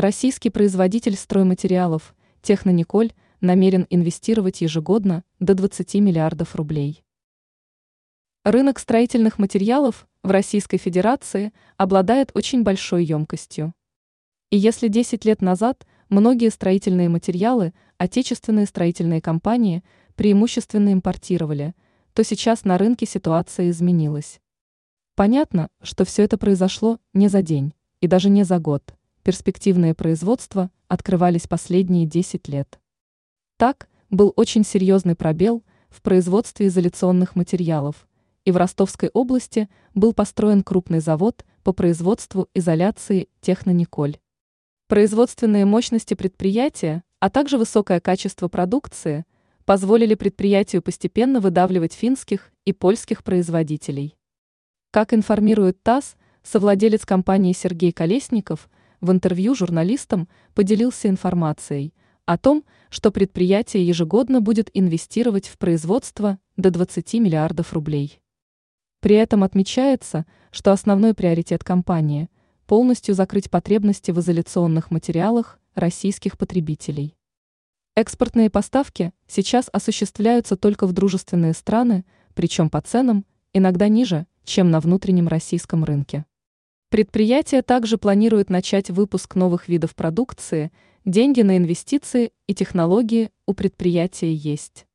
Российский производитель стройматериалов Технониколь намерен инвестировать ежегодно до 20 миллиардов рублей. Рынок строительных материалов в Российской Федерации обладает очень большой емкостью. И если 10 лет назад многие строительные материалы отечественные строительные компании преимущественно импортировали, то сейчас на рынке ситуация изменилась. Понятно, что все это произошло не за день и даже не за год. Перспективные производства открывались последние 10 лет. Так, был очень серьезный пробел в производстве изоляционных материалов, и в Ростовской области был построен крупный завод по производству изоляции «Технониколь». Производственные мощности предприятия, а также высокое качество продукции позволили предприятию постепенно выдавливать финских и польских производителей. Как информирует ТАСС, совладелец компании Сергей Колесников в интервью журналистам поделился информацией о том, что предприятие ежегодно будет инвестировать в производство до 20 миллиардов рублей. При этом отмечается, что основной приоритет компании – полностью закрыть потребности в изоляционных материалах российских потребителей. Экспортные поставки сейчас осуществляются только в дружественные страны, причем по ценам иногда ниже, чем на внутреннем российском рынке. Предприятие также планирует начать выпуск новых видов продукции, деньги на инвестиции и технологии у предприятия есть.